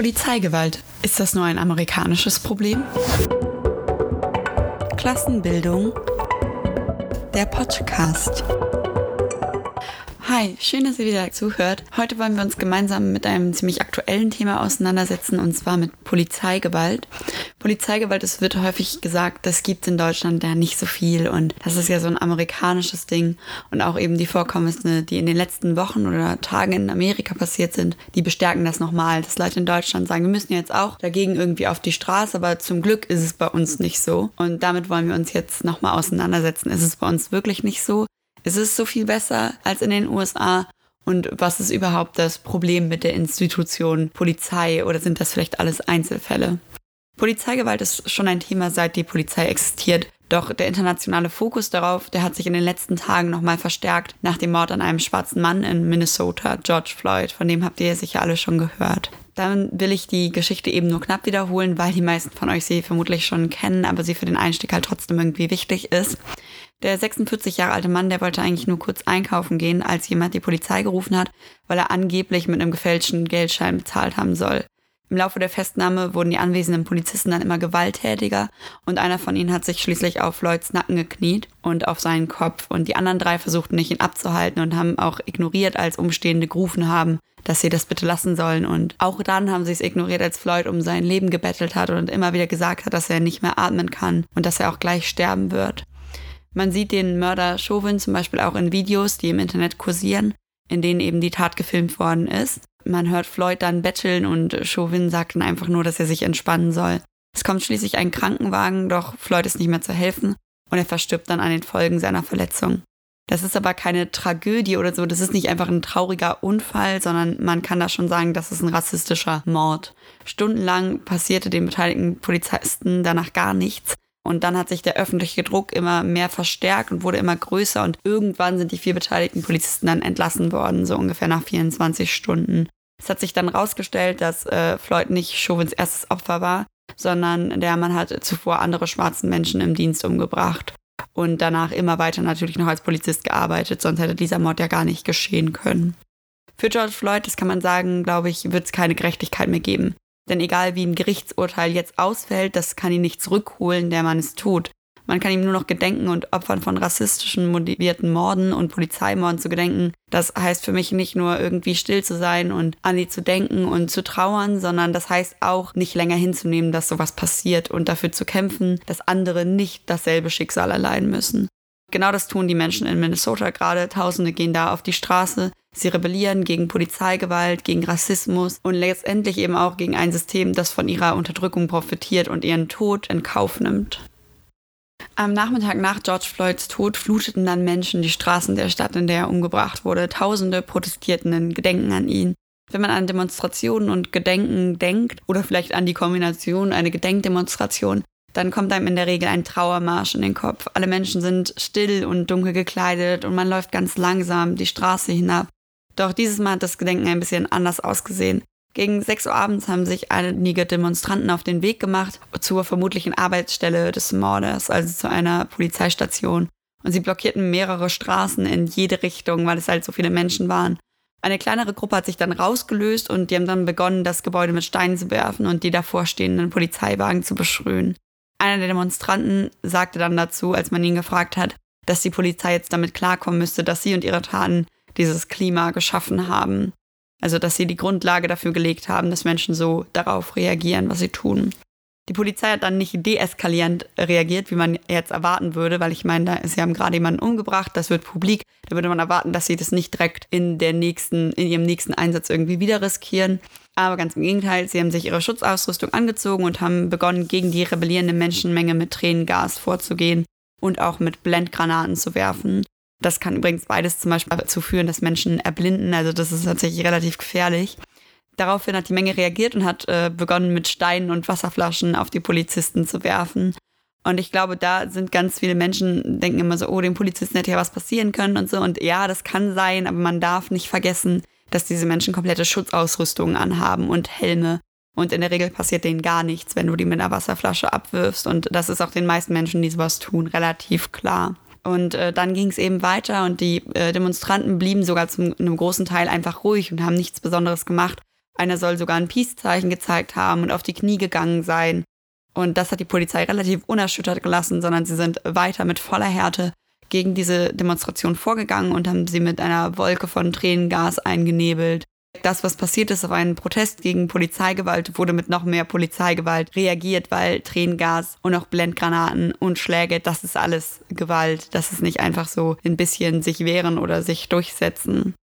Polizeigewalt. Ist das nur ein amerikanisches Problem? Klassenbildung. Der Podcast. Hi, schön, dass ihr wieder zuhört. Heute wollen wir uns gemeinsam mit einem ziemlich aktuellen Thema auseinandersetzen, und zwar mit Polizeigewalt. Polizeigewalt, es wird häufig gesagt, das gibt es in Deutschland ja nicht so viel und das ist ja so ein amerikanisches Ding. Und auch eben die Vorkommnisse, die in den letzten Wochen oder Tagen in Amerika passiert sind, die bestärken das nochmal, dass Leute in Deutschland sagen, wir müssen jetzt auch dagegen irgendwie auf die Straße, aber zum Glück ist es bei uns nicht so. Und damit wollen wir uns jetzt nochmal auseinandersetzen. Ist es bei uns wirklich nicht so? Ist es so viel besser als in den USA? Und was ist überhaupt das Problem mit der Institution Polizei oder sind das vielleicht alles Einzelfälle? Polizeigewalt ist schon ein Thema, seit die Polizei existiert. Doch der internationale Fokus darauf, der hat sich in den letzten Tagen nochmal verstärkt nach dem Mord an einem schwarzen Mann in Minnesota, George Floyd. Von dem habt ihr sicher alle schon gehört. Dann will ich die Geschichte eben nur knapp wiederholen, weil die meisten von euch sie vermutlich schon kennen, aber sie für den Einstieg halt trotzdem irgendwie wichtig ist. Der 46 Jahre alte Mann, der wollte eigentlich nur kurz einkaufen gehen, als jemand die Polizei gerufen hat, weil er angeblich mit einem gefälschten Geldschein bezahlt haben soll. Im Laufe der Festnahme wurden die anwesenden Polizisten dann immer gewalttätiger und einer von ihnen hat sich schließlich auf Lloyds Nacken gekniet und auf seinen Kopf und die anderen drei versuchten nicht ihn abzuhalten und haben auch ignoriert, als Umstehende gerufen haben, dass sie das bitte lassen sollen und auch dann haben sie es ignoriert, als Floyd um sein Leben gebettelt hat und immer wieder gesagt hat, dass er nicht mehr atmen kann und dass er auch gleich sterben wird. Man sieht den Mörder Chauvin zum Beispiel auch in Videos, die im Internet kursieren, in denen eben die Tat gefilmt worden ist. Man hört Floyd dann betteln und Chauvin sagt dann einfach nur, dass er sich entspannen soll. Es kommt schließlich ein Krankenwagen, doch Floyd ist nicht mehr zu helfen und er verstirbt dann an den Folgen seiner Verletzung. Das ist aber keine Tragödie oder so, das ist nicht einfach ein trauriger Unfall, sondern man kann da schon sagen, das ist ein rassistischer Mord. Stundenlang passierte den beteiligten Polizisten danach gar nichts und dann hat sich der öffentliche Druck immer mehr verstärkt und wurde immer größer. Und irgendwann sind die vier beteiligten Polizisten dann entlassen worden, so ungefähr nach 24 Stunden. Es hat sich dann rausgestellt, dass äh, Floyd nicht Chauvins erstes Opfer war, sondern der Mann hat zuvor andere schwarzen Menschen im Dienst umgebracht und danach immer weiter natürlich noch als Polizist gearbeitet, sonst hätte dieser Mord ja gar nicht geschehen können. Für George Floyd, das kann man sagen, glaube ich, wird es keine Gerechtigkeit mehr geben. Denn egal wie ein Gerichtsurteil jetzt ausfällt, das kann ihn nicht zurückholen, der man es tut. Man kann ihm nur noch gedenken und Opfern von rassistischen motivierten Morden und Polizeimorden zu gedenken. Das heißt für mich nicht nur irgendwie still zu sein und an die zu denken und zu trauern, sondern das heißt auch nicht länger hinzunehmen, dass sowas passiert und dafür zu kämpfen, dass andere nicht dasselbe Schicksal erleiden müssen. Genau das tun die Menschen in Minnesota gerade. Tausende gehen da auf die Straße. Sie rebellieren gegen Polizeigewalt, gegen Rassismus und letztendlich eben auch gegen ein System, das von ihrer Unterdrückung profitiert und ihren Tod in Kauf nimmt. Am Nachmittag nach George Floyds Tod fluteten dann Menschen die Straßen der Stadt, in der er umgebracht wurde. Tausende protestierten in Gedenken an ihn. Wenn man an Demonstrationen und Gedenken denkt oder vielleicht an die Kombination eine Gedenkdemonstration, dann kommt einem in der Regel ein Trauermarsch in den Kopf. Alle Menschen sind still und dunkel gekleidet und man läuft ganz langsam die Straße hinab. Doch dieses Mal hat das Gedenken ein bisschen anders ausgesehen. Gegen 6 Uhr abends haben sich einige Demonstranten auf den Weg gemacht zur vermutlichen Arbeitsstelle des Mordes, also zu einer Polizeistation. Und sie blockierten mehrere Straßen in jede Richtung, weil es halt so viele Menschen waren. Eine kleinere Gruppe hat sich dann rausgelöst und die haben dann begonnen, das Gebäude mit Steinen zu werfen und die davor stehenden Polizeiwagen zu beschrühen. Einer der Demonstranten sagte dann dazu, als man ihn gefragt hat, dass die Polizei jetzt damit klarkommen müsste, dass sie und ihre Taten dieses Klima geschaffen haben. Also dass sie die Grundlage dafür gelegt haben, dass Menschen so darauf reagieren, was sie tun. Die Polizei hat dann nicht deeskalierend reagiert, wie man jetzt erwarten würde, weil ich meine, sie haben gerade jemanden umgebracht, das wird publik. Da würde man erwarten, dass sie das nicht direkt in der nächsten, in ihrem nächsten Einsatz irgendwie wieder riskieren. Aber ganz im Gegenteil, sie haben sich ihre Schutzausrüstung angezogen und haben begonnen, gegen die rebellierende Menschenmenge mit Tränengas vorzugehen und auch mit Blendgranaten zu werfen. Das kann übrigens beides zum Beispiel dazu führen, dass Menschen erblinden. Also das ist tatsächlich relativ gefährlich. Daraufhin hat die Menge reagiert und hat äh, begonnen, mit Steinen und Wasserflaschen auf die Polizisten zu werfen. Und ich glaube, da sind ganz viele Menschen, denken immer so, oh, dem Polizisten hätte ja was passieren können und so. Und ja, das kann sein, aber man darf nicht vergessen, dass diese Menschen komplette Schutzausrüstungen anhaben und Helme. Und in der Regel passiert denen gar nichts, wenn du die mit einer Wasserflasche abwirfst. Und das ist auch den meisten Menschen, die sowas tun, relativ klar. Und äh, dann ging es eben weiter und die äh, Demonstranten blieben sogar zu einem großen Teil einfach ruhig und haben nichts Besonderes gemacht. Einer soll sogar ein Peace-Zeichen gezeigt haben und auf die Knie gegangen sein. Und das hat die Polizei relativ unerschüttert gelassen, sondern sie sind weiter mit voller Härte gegen diese Demonstration vorgegangen und haben sie mit einer Wolke von Tränengas eingenebelt. Das, was passiert ist auf einen Protest gegen Polizeigewalt, wurde mit noch mehr Polizeigewalt reagiert, weil Tränengas und auch Blendgranaten und Schläge, das ist alles Gewalt. Das ist nicht einfach so ein bisschen sich wehren oder sich durchsetzen.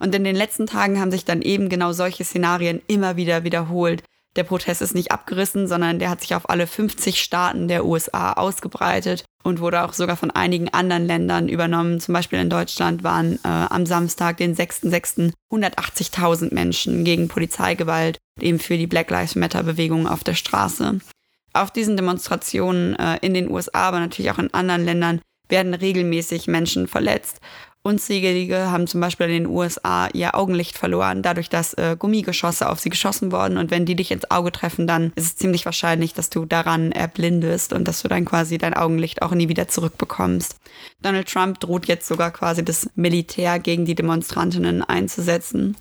Und in den letzten Tagen haben sich dann eben genau solche Szenarien immer wieder wiederholt. Der Protest ist nicht abgerissen, sondern der hat sich auf alle 50 Staaten der USA ausgebreitet und wurde auch sogar von einigen anderen Ländern übernommen. Zum Beispiel in Deutschland waren äh, am Samstag, den 6.6., 180.000 Menschen gegen Polizeigewalt, eben für die Black Lives Matter-Bewegung auf der Straße. Auf diesen Demonstrationen äh, in den USA, aber natürlich auch in anderen Ländern werden regelmäßig Menschen verletzt. Unzählige haben zum Beispiel in den USA ihr Augenlicht verloren, dadurch, dass äh, Gummigeschosse auf sie geschossen wurden. Und wenn die dich ins Auge treffen, dann ist es ziemlich wahrscheinlich, dass du daran erblindest und dass du dann quasi dein Augenlicht auch nie wieder zurückbekommst. Donald Trump droht jetzt sogar quasi das Militär gegen die Demonstrantinnen einzusetzen.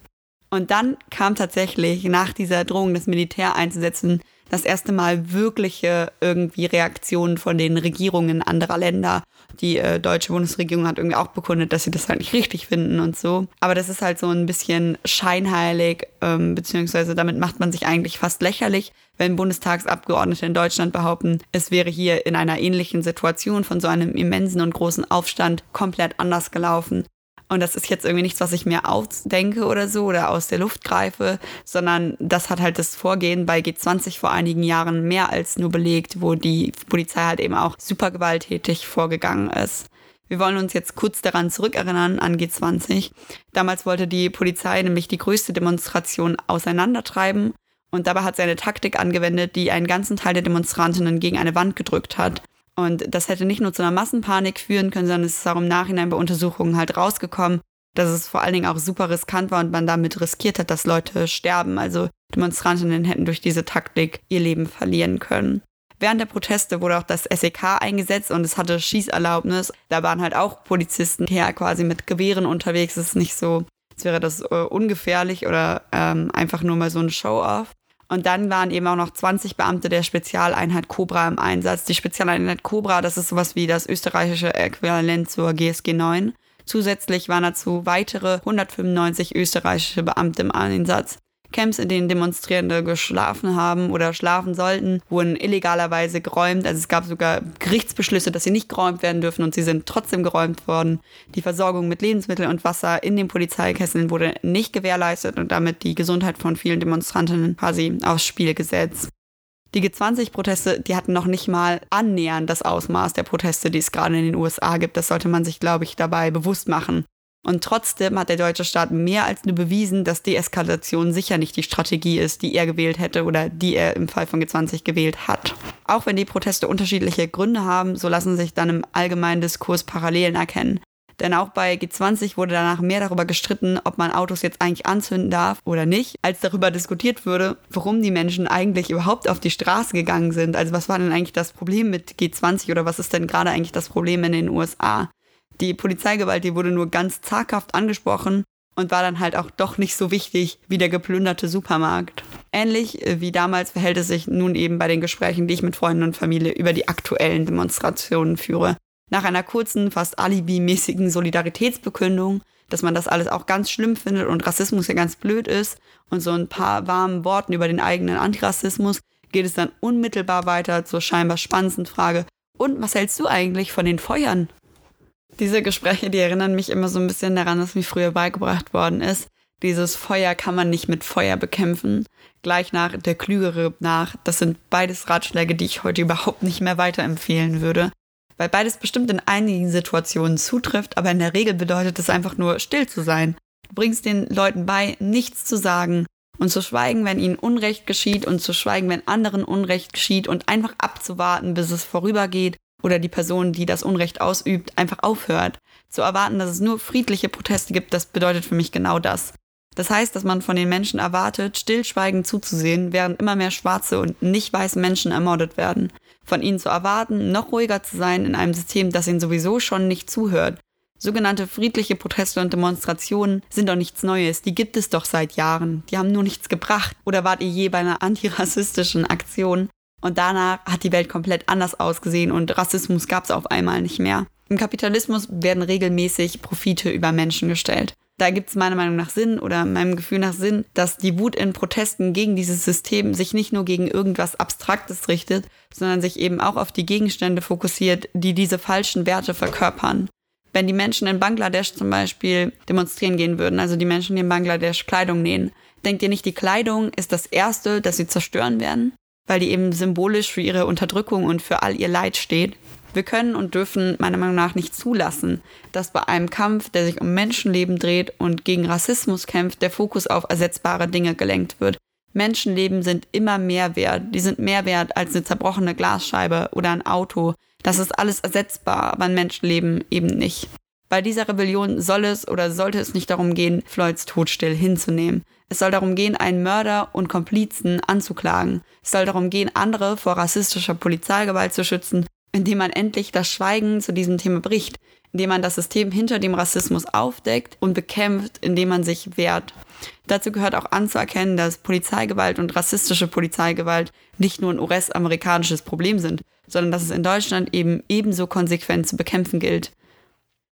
Und dann kam tatsächlich nach dieser Drohung, das Militär einzusetzen, das erste Mal wirkliche irgendwie Reaktionen von den Regierungen anderer Länder. Die äh, deutsche Bundesregierung hat irgendwie auch bekundet, dass sie das halt nicht richtig finden und so. Aber das ist halt so ein bisschen scheinheilig, ähm, beziehungsweise damit macht man sich eigentlich fast lächerlich, wenn Bundestagsabgeordnete in Deutschland behaupten, es wäre hier in einer ähnlichen Situation von so einem immensen und großen Aufstand komplett anders gelaufen. Und das ist jetzt irgendwie nichts, was ich mir ausdenke oder so oder aus der Luft greife, sondern das hat halt das Vorgehen bei G20 vor einigen Jahren mehr als nur belegt, wo die Polizei halt eben auch super gewalttätig vorgegangen ist. Wir wollen uns jetzt kurz daran zurückerinnern an G20. Damals wollte die Polizei nämlich die größte Demonstration auseinandertreiben und dabei hat sie eine Taktik angewendet, die einen ganzen Teil der Demonstrantinnen gegen eine Wand gedrückt hat. Und das hätte nicht nur zu einer Massenpanik führen können, sondern es ist auch im Nachhinein bei Untersuchungen halt rausgekommen, dass es vor allen Dingen auch super riskant war und man damit riskiert hat, dass Leute sterben. Also Demonstrantinnen hätten durch diese Taktik ihr Leben verlieren können. Während der Proteste wurde auch das SEK eingesetzt und es hatte Schießerlaubnis. Da waren halt auch Polizisten her quasi mit Gewehren unterwegs. Es ist nicht so, als wäre das äh, ungefährlich oder ähm, einfach nur mal so ein Show-off. Und dann waren eben auch noch 20 Beamte der Spezialeinheit Cobra im Einsatz. Die Spezialeinheit Cobra, das ist sowas wie das österreichische Äquivalent zur GSG 9. Zusätzlich waren dazu weitere 195 österreichische Beamte im Einsatz. Camps, in denen Demonstrierende geschlafen haben oder schlafen sollten, wurden illegalerweise geräumt. Also es gab sogar Gerichtsbeschlüsse, dass sie nicht geräumt werden dürfen und sie sind trotzdem geräumt worden. Die Versorgung mit Lebensmitteln und Wasser in den Polizeikesseln wurde nicht gewährleistet und damit die Gesundheit von vielen Demonstrantinnen quasi aufs Spiel gesetzt. Die G20-Proteste, die hatten noch nicht mal annähernd das Ausmaß der Proteste, die es gerade in den USA gibt. Das sollte man sich, glaube ich, dabei bewusst machen. Und trotzdem hat der deutsche Staat mehr als nur bewiesen, dass Deeskalation sicher nicht die Strategie ist, die er gewählt hätte oder die er im Fall von G20 gewählt hat. Auch wenn die Proteste unterschiedliche Gründe haben, so lassen sich dann im allgemeinen Diskurs Parallelen erkennen. Denn auch bei G20 wurde danach mehr darüber gestritten, ob man Autos jetzt eigentlich anzünden darf oder nicht, als darüber diskutiert wurde, warum die Menschen eigentlich überhaupt auf die Straße gegangen sind. Also was war denn eigentlich das Problem mit G20 oder was ist denn gerade eigentlich das Problem in den USA? Die Polizeigewalt, die wurde nur ganz zaghaft angesprochen und war dann halt auch doch nicht so wichtig wie der geplünderte Supermarkt. Ähnlich äh, wie damals verhält es sich nun eben bei den Gesprächen, die ich mit Freunden und Familie über die aktuellen Demonstrationen führe. Nach einer kurzen, fast alibimäßigen Solidaritätsbekündung, dass man das alles auch ganz schlimm findet und Rassismus ja ganz blöd ist und so ein paar warmen Worten über den eigenen Antirassismus, geht es dann unmittelbar weiter zur scheinbar spannendsten Frage, und was hältst du eigentlich von den Feuern? Diese Gespräche, die erinnern mich immer so ein bisschen daran, was mir früher beigebracht worden ist. Dieses Feuer kann man nicht mit Feuer bekämpfen. Gleich nach der Klügere nach. Das sind beides Ratschläge, die ich heute überhaupt nicht mehr weiterempfehlen würde. Weil beides bestimmt in einigen Situationen zutrifft, aber in der Regel bedeutet es einfach nur still zu sein. Du bringst den Leuten bei, nichts zu sagen und zu schweigen, wenn ihnen Unrecht geschieht und zu schweigen, wenn anderen Unrecht geschieht und einfach abzuwarten, bis es vorübergeht oder die Person, die das Unrecht ausübt, einfach aufhört. Zu erwarten, dass es nur friedliche Proteste gibt, das bedeutet für mich genau das. Das heißt, dass man von den Menschen erwartet, stillschweigend zuzusehen, während immer mehr schwarze und nicht weiße Menschen ermordet werden. Von ihnen zu erwarten, noch ruhiger zu sein in einem System, das ihnen sowieso schon nicht zuhört. Sogenannte friedliche Proteste und Demonstrationen sind doch nichts Neues. Die gibt es doch seit Jahren. Die haben nur nichts gebracht. Oder wart ihr je bei einer antirassistischen Aktion? Und danach hat die Welt komplett anders ausgesehen und Rassismus gab es auf einmal nicht mehr. Im Kapitalismus werden regelmäßig Profite über Menschen gestellt. Da gibt es meiner Meinung nach Sinn oder meinem Gefühl nach Sinn, dass die Wut in Protesten gegen dieses System sich nicht nur gegen irgendwas Abstraktes richtet, sondern sich eben auch auf die Gegenstände fokussiert, die diese falschen Werte verkörpern. Wenn die Menschen in Bangladesch zum Beispiel demonstrieren gehen würden, also die Menschen, die in Bangladesch Kleidung nähen, denkt ihr nicht, die Kleidung ist das Erste, das sie zerstören werden? Weil die eben symbolisch für ihre Unterdrückung und für all ihr Leid steht. Wir können und dürfen meiner Meinung nach nicht zulassen, dass bei einem Kampf, der sich um Menschenleben dreht und gegen Rassismus kämpft, der Fokus auf ersetzbare Dinge gelenkt wird. Menschenleben sind immer mehr wert. Die sind mehr wert als eine zerbrochene Glasscheibe oder ein Auto. Das ist alles ersetzbar, aber ein Menschenleben eben nicht. Bei dieser Rebellion soll es oder sollte es nicht darum gehen, Floyds Tod still hinzunehmen. Es soll darum gehen, einen Mörder und Komplizen anzuklagen. Es soll darum gehen, andere vor rassistischer Polizeigewalt zu schützen indem man endlich das Schweigen zu diesem Thema bricht, indem man das System hinter dem Rassismus aufdeckt und bekämpft, indem man sich wehrt. Dazu gehört auch anzuerkennen, dass Polizeigewalt und rassistische Polizeigewalt nicht nur ein US-amerikanisches Problem sind, sondern dass es in Deutschland eben ebenso konsequent zu bekämpfen gilt.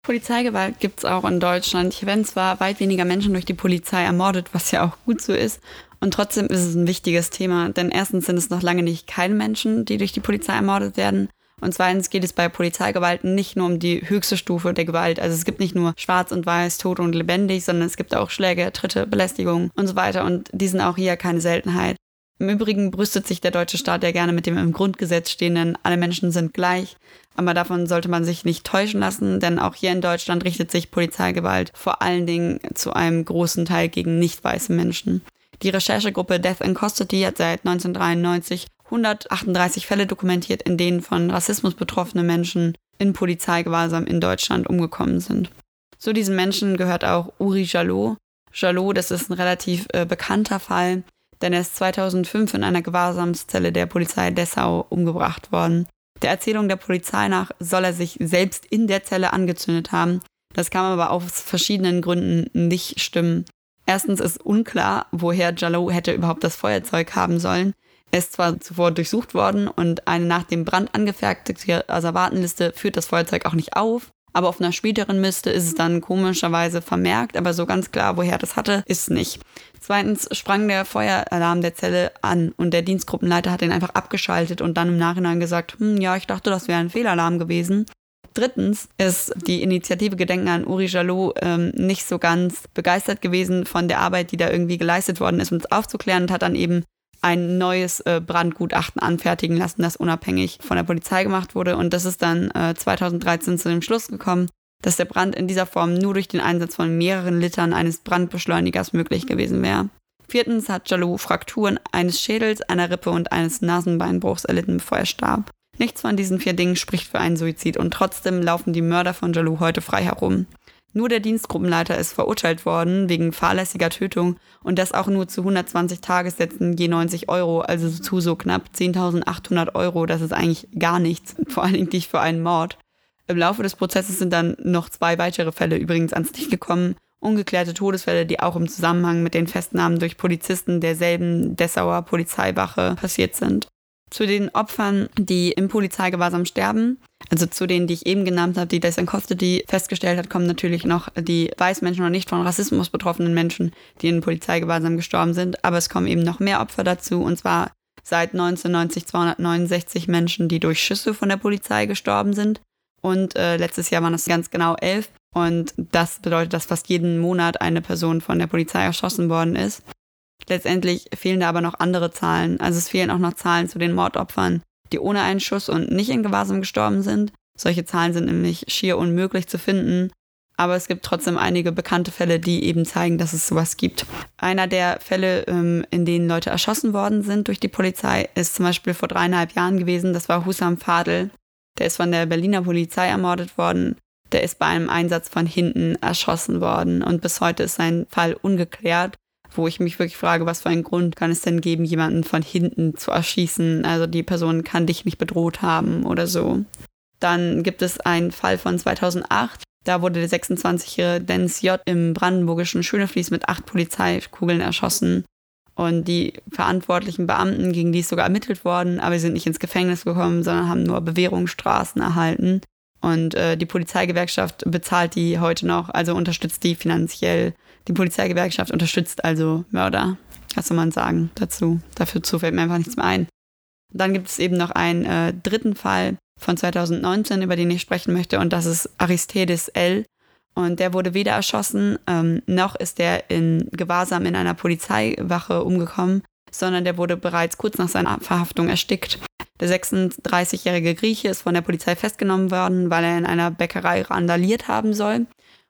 Polizeigewalt gibt es auch in Deutschland. Hier werden zwar weit weniger Menschen durch die Polizei ermordet, was ja auch gut so ist, und trotzdem ist es ein wichtiges Thema, denn erstens sind es noch lange nicht keine Menschen, die durch die Polizei ermordet werden, und zweitens geht es bei Polizeigewalt nicht nur um die höchste Stufe der Gewalt. Also es gibt nicht nur schwarz und weiß, tot und lebendig, sondern es gibt auch Schläge, Tritte, Belästigung und so weiter. Und die sind auch hier keine Seltenheit. Im Übrigen brüstet sich der deutsche Staat ja gerne mit dem im Grundgesetz stehenden, alle Menschen sind gleich. Aber davon sollte man sich nicht täuschen lassen, denn auch hier in Deutschland richtet sich Polizeigewalt vor allen Dingen zu einem großen Teil gegen nicht weiße Menschen. Die Recherchegruppe Death in Custody hat seit 1993 138 Fälle dokumentiert, in denen von Rassismus betroffene Menschen in Polizeigewahrsam in Deutschland umgekommen sind. Zu diesen Menschen gehört auch Uri Jalot. Jalot, das ist ein relativ äh, bekannter Fall, denn er ist 2005 in einer Gewahrsamszelle der Polizei Dessau umgebracht worden. Der Erzählung der Polizei nach soll er sich selbst in der Zelle angezündet haben. Das kann aber aus verschiedenen Gründen nicht stimmen. Erstens ist unklar, woher Jalot hätte überhaupt das Feuerzeug haben sollen. Er ist zwar zuvor durchsucht worden und eine nach dem Brand angefertigte Asservatenliste führt das Feuerzeug auch nicht auf. Aber auf einer späteren Liste ist es dann komischerweise vermerkt, aber so ganz klar, woher das hatte, ist nicht. Zweitens sprang der Feueralarm der Zelle an und der Dienstgruppenleiter hat den einfach abgeschaltet und dann im Nachhinein gesagt, hm, ja, ich dachte, das wäre ein Fehlalarm gewesen. Drittens ist die Initiative Gedenken an Uri Jalot ähm, nicht so ganz begeistert gewesen von der Arbeit, die da irgendwie geleistet worden ist, um es aufzuklären und hat dann eben ein neues äh, Brandgutachten anfertigen lassen, das unabhängig von der Polizei gemacht wurde. Und das ist dann äh, 2013 zu dem Schluss gekommen, dass der Brand in dieser Form nur durch den Einsatz von mehreren Litern eines Brandbeschleunigers möglich gewesen wäre. Viertens hat Jalou Frakturen eines Schädels, einer Rippe und eines Nasenbeinbruchs erlitten, bevor er starb. Nichts von diesen vier Dingen spricht für einen Suizid und trotzdem laufen die Mörder von Jalou heute frei herum. Nur der Dienstgruppenleiter ist verurteilt worden wegen fahrlässiger Tötung und das auch nur zu 120 Tagessätzen je 90 Euro, also zu so knapp 10.800 Euro. Das ist eigentlich gar nichts, vor allen Dingen nicht für einen Mord. Im Laufe des Prozesses sind dann noch zwei weitere Fälle übrigens ans Licht gekommen. Ungeklärte Todesfälle, die auch im Zusammenhang mit den Festnahmen durch Polizisten derselben Dessauer Polizeiwache passiert sind. Zu den Opfern, die im Polizeigewahrsam sterben, also zu denen, die ich eben genannt habe, die das in Custody festgestellt hat, kommen natürlich noch die Weißmenschen oder nicht von Rassismus betroffenen Menschen, die in Polizeigewahrsam gestorben sind. Aber es kommen eben noch mehr Opfer dazu, und zwar seit 1990 269 Menschen, die durch Schüsse von der Polizei gestorben sind. Und äh, letztes Jahr waren es ganz genau elf. Und das bedeutet, dass fast jeden Monat eine Person von der Polizei erschossen worden ist. Letztendlich fehlen da aber noch andere Zahlen. Also es fehlen auch noch Zahlen zu den Mordopfern, die ohne einen Schuss und nicht in Gewahrsam gestorben sind. Solche Zahlen sind nämlich schier unmöglich zu finden. Aber es gibt trotzdem einige bekannte Fälle, die eben zeigen, dass es sowas gibt. Einer der Fälle, ähm, in denen Leute erschossen worden sind durch die Polizei, ist zum Beispiel vor dreieinhalb Jahren gewesen. Das war Husam Fadel. Der ist von der Berliner Polizei ermordet worden. Der ist bei einem Einsatz von hinten erschossen worden. Und bis heute ist sein Fall ungeklärt wo ich mich wirklich frage, was für einen Grund kann es denn geben, jemanden von hinten zu erschießen? Also die Person kann dich nicht bedroht haben oder so. Dann gibt es einen Fall von 2008. Da wurde der 26-jährige Dennis J. im brandenburgischen Schönefließ mit acht Polizeikugeln erschossen. Und die verantwortlichen Beamten, gegen die ist sogar ermittelt worden, aber sie sind nicht ins Gefängnis gekommen, sondern haben nur Bewährungsstraßen erhalten. Und äh, die Polizeigewerkschaft bezahlt die heute noch, also unterstützt die finanziell. Die Polizeigewerkschaft unterstützt also Mörder. Was soll man sagen dazu? Dafür fällt mir einfach nichts mehr ein. Dann gibt es eben noch einen äh, dritten Fall von 2019, über den ich sprechen möchte, und das ist Aristides L. Und der wurde weder erschossen, ähm, noch ist er in Gewahrsam in einer Polizeiwache umgekommen, sondern der wurde bereits kurz nach seiner Verhaftung erstickt. Der 36-jährige Grieche ist von der Polizei festgenommen worden, weil er in einer Bäckerei randaliert haben soll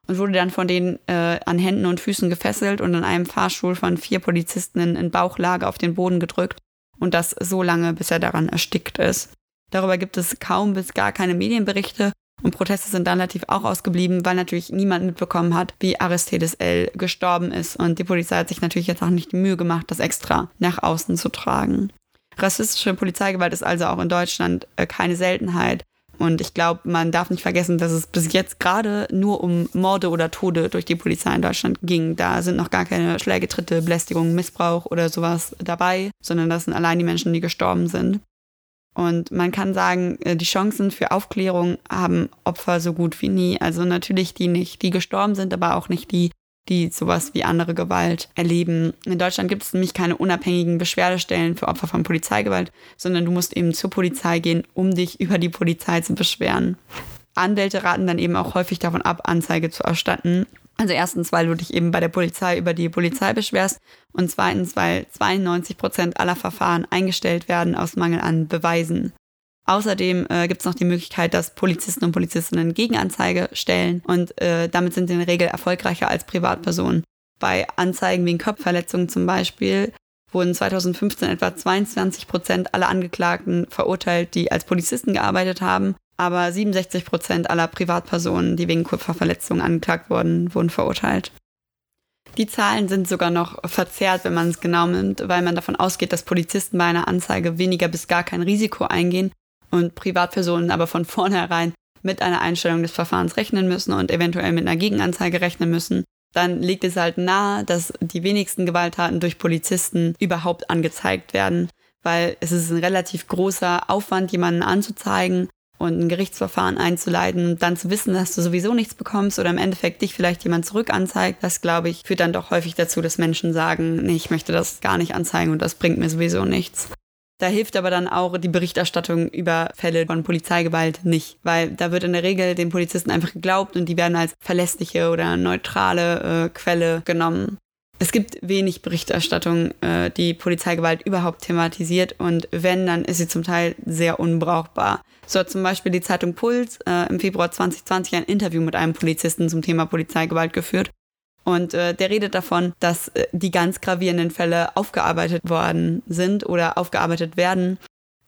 und wurde dann von denen äh, an Händen und Füßen gefesselt und in einem Fahrstuhl von vier Polizisten in, in Bauchlage auf den Boden gedrückt und das so lange, bis er daran erstickt ist. Darüber gibt es kaum bis gar keine Medienberichte und Proteste sind dann relativ auch ausgeblieben, weil natürlich niemand mitbekommen hat, wie Aristides L. gestorben ist. Und die Polizei hat sich natürlich jetzt auch nicht die Mühe gemacht, das extra nach außen zu tragen. Rassistische Polizeigewalt ist also auch in Deutschland äh, keine Seltenheit. Und ich glaube, man darf nicht vergessen, dass es bis jetzt gerade nur um Morde oder Tode durch die Polizei in Deutschland ging. Da sind noch gar keine Schläge, Tritte, Belästigung, Missbrauch oder sowas dabei, sondern das sind allein die Menschen, die gestorben sind. Und man kann sagen, äh, die Chancen für Aufklärung haben Opfer so gut wie nie. Also natürlich die nicht, die gestorben sind, aber auch nicht die, die sowas wie andere Gewalt erleben. In Deutschland gibt es nämlich keine unabhängigen Beschwerdestellen für Opfer von Polizeigewalt, sondern du musst eben zur Polizei gehen, um dich über die Polizei zu beschweren. Anwälte raten dann eben auch häufig davon ab, Anzeige zu erstatten. Also erstens, weil du dich eben bei der Polizei über die Polizei beschwerst und zweitens, weil 92 Prozent aller Verfahren eingestellt werden aus Mangel an Beweisen. Außerdem äh, gibt es noch die Möglichkeit, dass Polizisten und Polizistinnen Gegenanzeige stellen und äh, damit sind sie in der Regel erfolgreicher als Privatpersonen. Bei Anzeigen wegen Kopfverletzungen zum Beispiel wurden 2015 etwa 22 Prozent aller Angeklagten verurteilt, die als Polizisten gearbeitet haben aber 67 Prozent aller Privatpersonen, die wegen Kupferverletzungen angeklagt wurden, wurden verurteilt. Die Zahlen sind sogar noch verzerrt, wenn man es genau nimmt, weil man davon ausgeht, dass Polizisten bei einer Anzeige weniger bis gar kein Risiko eingehen und Privatpersonen aber von vornherein mit einer Einstellung des Verfahrens rechnen müssen und eventuell mit einer Gegenanzeige rechnen müssen. Dann liegt es halt nahe, dass die wenigsten Gewalttaten durch Polizisten überhaupt angezeigt werden, weil es ist ein relativ großer Aufwand, jemanden anzuzeigen und ein Gerichtsverfahren einzuleiten, dann zu wissen, dass du sowieso nichts bekommst oder im Endeffekt dich vielleicht jemand zurück anzeigt, das glaube ich, führt dann doch häufig dazu, dass Menschen sagen, nee, ich möchte das gar nicht anzeigen und das bringt mir sowieso nichts. Da hilft aber dann auch die Berichterstattung über Fälle von Polizeigewalt nicht, weil da wird in der Regel den Polizisten einfach geglaubt und die werden als verlässliche oder neutrale äh, Quelle genommen. Es gibt wenig Berichterstattung, äh, die Polizeigewalt überhaupt thematisiert und wenn, dann ist sie zum Teil sehr unbrauchbar. So hat zum Beispiel die Zeitung Puls äh, im Februar 2020 ein Interview mit einem Polizisten zum Thema Polizeigewalt geführt. Und äh, der redet davon, dass äh, die ganz gravierenden Fälle aufgearbeitet worden sind oder aufgearbeitet werden.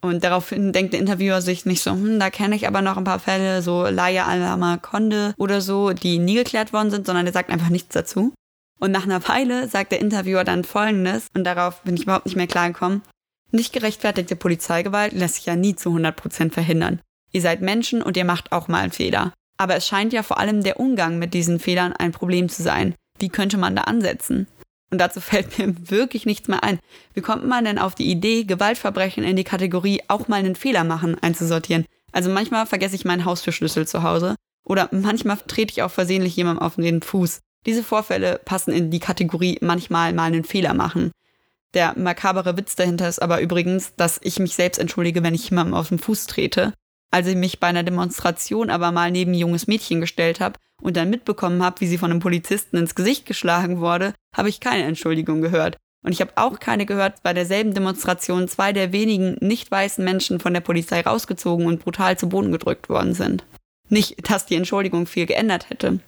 Und daraufhin denkt der Interviewer sich nicht so, hm, da kenne ich aber noch ein paar Fälle, so Laia Alama Konde oder so, die nie geklärt worden sind, sondern er sagt einfach nichts dazu. Und nach einer Weile sagt der Interviewer dann Folgendes, und darauf bin ich überhaupt nicht mehr klargekommen. Nicht gerechtfertigte Polizeigewalt lässt sich ja nie zu 100% verhindern. Ihr seid Menschen und ihr macht auch mal einen Fehler. Aber es scheint ja vor allem der Umgang mit diesen Fehlern ein Problem zu sein. Wie könnte man da ansetzen? Und dazu fällt mir wirklich nichts mehr ein. Wie kommt man denn auf die Idee, Gewaltverbrechen in die Kategorie auch mal einen Fehler machen einzusortieren? Also manchmal vergesse ich meinen Haustürschlüssel zu Hause oder manchmal trete ich auch versehentlich jemandem auf den Fuß. Diese Vorfälle passen in die Kategorie manchmal mal einen Fehler machen. Der makabere Witz dahinter ist aber übrigens, dass ich mich selbst entschuldige, wenn ich jemandem auf den Fuß trete. Als ich mich bei einer Demonstration aber mal neben ein junges Mädchen gestellt habe und dann mitbekommen habe, wie sie von einem Polizisten ins Gesicht geschlagen wurde, habe ich keine Entschuldigung gehört. Und ich habe auch keine gehört, bei derselben Demonstration zwei der wenigen nicht weißen Menschen von der Polizei rausgezogen und brutal zu Boden gedrückt worden sind. Nicht, dass die Entschuldigung viel geändert hätte.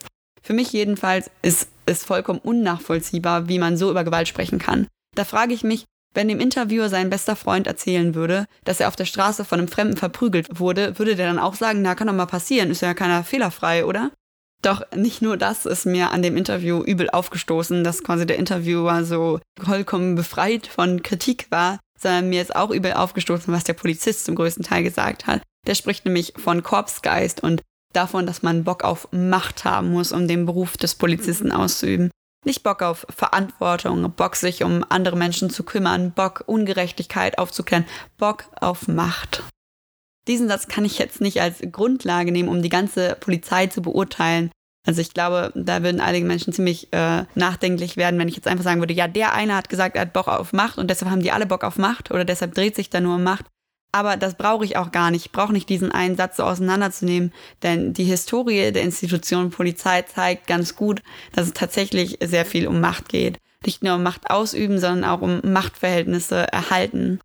Für mich jedenfalls ist es vollkommen unnachvollziehbar, wie man so über Gewalt sprechen kann. Da frage ich mich, wenn dem Interviewer sein bester Freund erzählen würde, dass er auf der Straße von einem Fremden verprügelt wurde, würde der dann auch sagen, na, kann doch mal passieren, ist ja keiner fehlerfrei, oder? Doch nicht nur das ist mir an dem Interview übel aufgestoßen, dass quasi der Interviewer so vollkommen befreit von Kritik war, sondern mir ist auch übel aufgestoßen, was der Polizist zum größten Teil gesagt hat. Der spricht nämlich von Korpsgeist und davon, dass man Bock auf Macht haben muss, um den Beruf des Polizisten auszuüben. Nicht Bock auf Verantwortung, Bock sich um andere Menschen zu kümmern, Bock Ungerechtigkeit aufzuklären, Bock auf Macht. Diesen Satz kann ich jetzt nicht als Grundlage nehmen, um die ganze Polizei zu beurteilen. Also ich glaube, da würden einige Menschen ziemlich äh, nachdenklich werden, wenn ich jetzt einfach sagen würde, ja, der eine hat gesagt, er hat Bock auf Macht und deshalb haben die alle Bock auf Macht oder deshalb dreht sich da nur um Macht. Aber das brauche ich auch gar nicht. Ich brauche nicht diesen einen Satz so auseinanderzunehmen, denn die Historie der Institution Polizei zeigt ganz gut, dass es tatsächlich sehr viel um Macht geht. Nicht nur um Macht ausüben, sondern auch um Machtverhältnisse erhalten.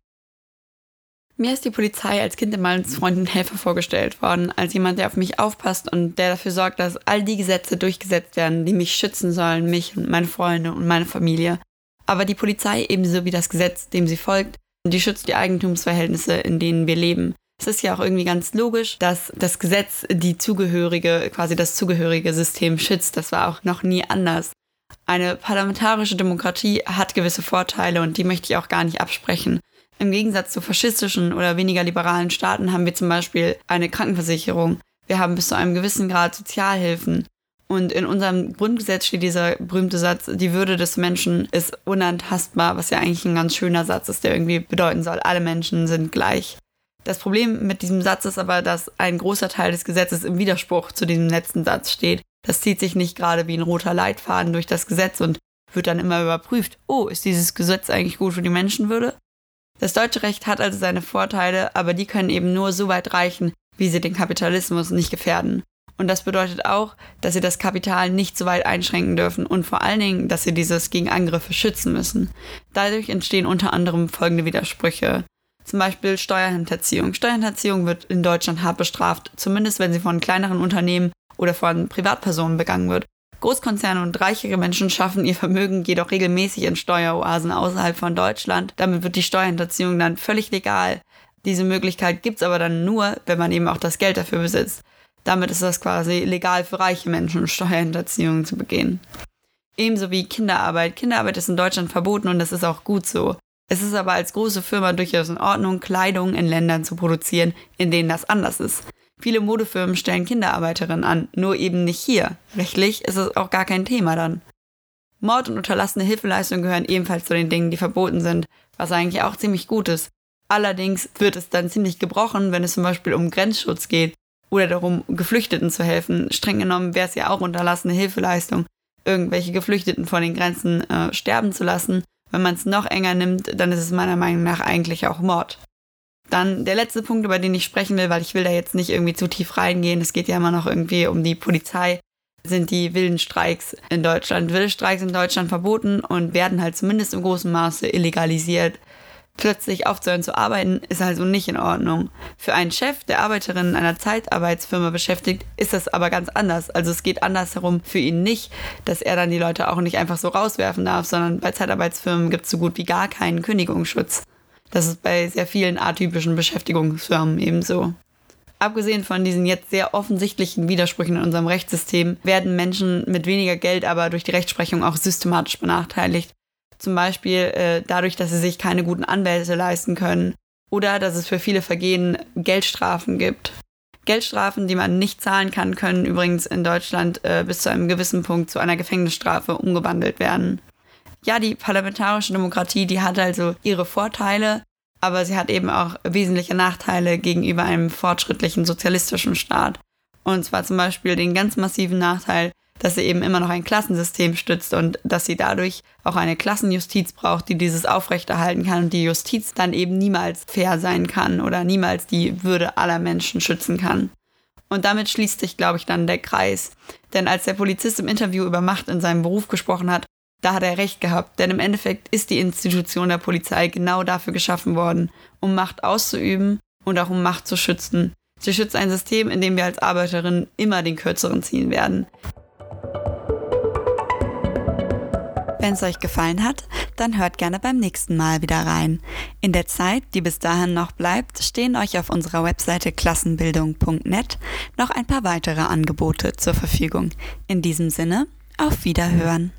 Mir ist die Polizei als Kind immer als Freund und Helfer vorgestellt worden, als jemand, der auf mich aufpasst und der dafür sorgt, dass all die Gesetze durchgesetzt werden, die mich schützen sollen, mich und meine Freunde und meine Familie. Aber die Polizei ebenso wie das Gesetz, dem sie folgt, die schützt die Eigentumsverhältnisse, in denen wir leben. Es ist ja auch irgendwie ganz logisch, dass das Gesetz die zugehörige, quasi das zugehörige System schützt. Das war auch noch nie anders. Eine parlamentarische Demokratie hat gewisse Vorteile und die möchte ich auch gar nicht absprechen. Im Gegensatz zu faschistischen oder weniger liberalen Staaten haben wir zum Beispiel eine Krankenversicherung. Wir haben bis zu einem gewissen Grad Sozialhilfen. Und in unserem Grundgesetz steht dieser berühmte Satz, die Würde des Menschen ist unantastbar, was ja eigentlich ein ganz schöner Satz ist, der irgendwie bedeuten soll, alle Menschen sind gleich. Das Problem mit diesem Satz ist aber, dass ein großer Teil des Gesetzes im Widerspruch zu diesem letzten Satz steht. Das zieht sich nicht gerade wie ein roter Leitfaden durch das Gesetz und wird dann immer überprüft, oh, ist dieses Gesetz eigentlich gut für die Menschenwürde? Das deutsche Recht hat also seine Vorteile, aber die können eben nur so weit reichen, wie sie den Kapitalismus nicht gefährden. Und das bedeutet auch, dass sie das Kapital nicht so weit einschränken dürfen und vor allen Dingen, dass sie dieses gegen Angriffe schützen müssen. Dadurch entstehen unter anderem folgende Widersprüche. Zum Beispiel Steuerhinterziehung. Steuerhinterziehung wird in Deutschland hart bestraft, zumindest wenn sie von kleineren Unternehmen oder von Privatpersonen begangen wird. Großkonzerne und reichere Menschen schaffen ihr Vermögen jedoch regelmäßig in Steueroasen außerhalb von Deutschland. Damit wird die Steuerhinterziehung dann völlig legal. Diese Möglichkeit gibt es aber dann nur, wenn man eben auch das Geld dafür besitzt. Damit ist das quasi legal für reiche Menschen, Steuerhinterziehung zu begehen. Ebenso wie Kinderarbeit. Kinderarbeit ist in Deutschland verboten und das ist auch gut so. Es ist aber als große Firma durchaus in Ordnung, Kleidung in Ländern zu produzieren, in denen das anders ist. Viele Modefirmen stellen Kinderarbeiterinnen an, nur eben nicht hier. Rechtlich ist es auch gar kein Thema dann. Mord und unterlassene Hilfeleistung gehören ebenfalls zu den Dingen, die verboten sind, was eigentlich auch ziemlich gut ist. Allerdings wird es dann ziemlich gebrochen, wenn es zum Beispiel um Grenzschutz geht oder darum, Geflüchteten zu helfen. Streng genommen wäre es ja auch unterlassene Hilfeleistung, irgendwelche Geflüchteten vor den Grenzen äh, sterben zu lassen. Wenn man es noch enger nimmt, dann ist es meiner Meinung nach eigentlich auch Mord. Dann der letzte Punkt, über den ich sprechen will, weil ich will da jetzt nicht irgendwie zu tief reingehen. Es geht ja immer noch irgendwie um die Polizei. Sind die wilden Streiks in Deutschland. Wilde Streiks in Deutschland verboten und werden halt zumindest im großen Maße illegalisiert plötzlich aufzuhören zu arbeiten, ist also nicht in Ordnung. Für einen Chef, der Arbeiterinnen einer Zeitarbeitsfirma beschäftigt, ist das aber ganz anders. Also es geht andersherum für ihn nicht, dass er dann die Leute auch nicht einfach so rauswerfen darf, sondern bei Zeitarbeitsfirmen gibt es so gut wie gar keinen Kündigungsschutz. Das ist bei sehr vielen atypischen Beschäftigungsfirmen ebenso. Abgesehen von diesen jetzt sehr offensichtlichen Widersprüchen in unserem Rechtssystem werden Menschen mit weniger Geld aber durch die Rechtsprechung auch systematisch benachteiligt. Zum Beispiel äh, dadurch, dass sie sich keine guten Anwälte leisten können oder dass es für viele Vergehen Geldstrafen gibt. Geldstrafen, die man nicht zahlen kann, können übrigens in Deutschland äh, bis zu einem gewissen Punkt zu einer Gefängnisstrafe umgewandelt werden. Ja, die parlamentarische Demokratie, die hat also ihre Vorteile, aber sie hat eben auch wesentliche Nachteile gegenüber einem fortschrittlichen sozialistischen Staat. Und zwar zum Beispiel den ganz massiven Nachteil, dass sie eben immer noch ein Klassensystem stützt und dass sie dadurch auch eine Klassenjustiz braucht, die dieses aufrechterhalten kann und die Justiz dann eben niemals fair sein kann oder niemals die Würde aller Menschen schützen kann. Und damit schließt sich, glaube ich, dann der Kreis. Denn als der Polizist im Interview über Macht in seinem Beruf gesprochen hat, da hat er recht gehabt, denn im Endeffekt ist die Institution der Polizei genau dafür geschaffen worden, um Macht auszuüben und auch um Macht zu schützen. Sie schützt ein System, in dem wir als Arbeiterinnen immer den Kürzeren ziehen werden. Wenn es euch gefallen hat, dann hört gerne beim nächsten Mal wieder rein. In der Zeit, die bis dahin noch bleibt, stehen euch auf unserer Webseite klassenbildung.net noch ein paar weitere Angebote zur Verfügung. In diesem Sinne, auf Wiederhören.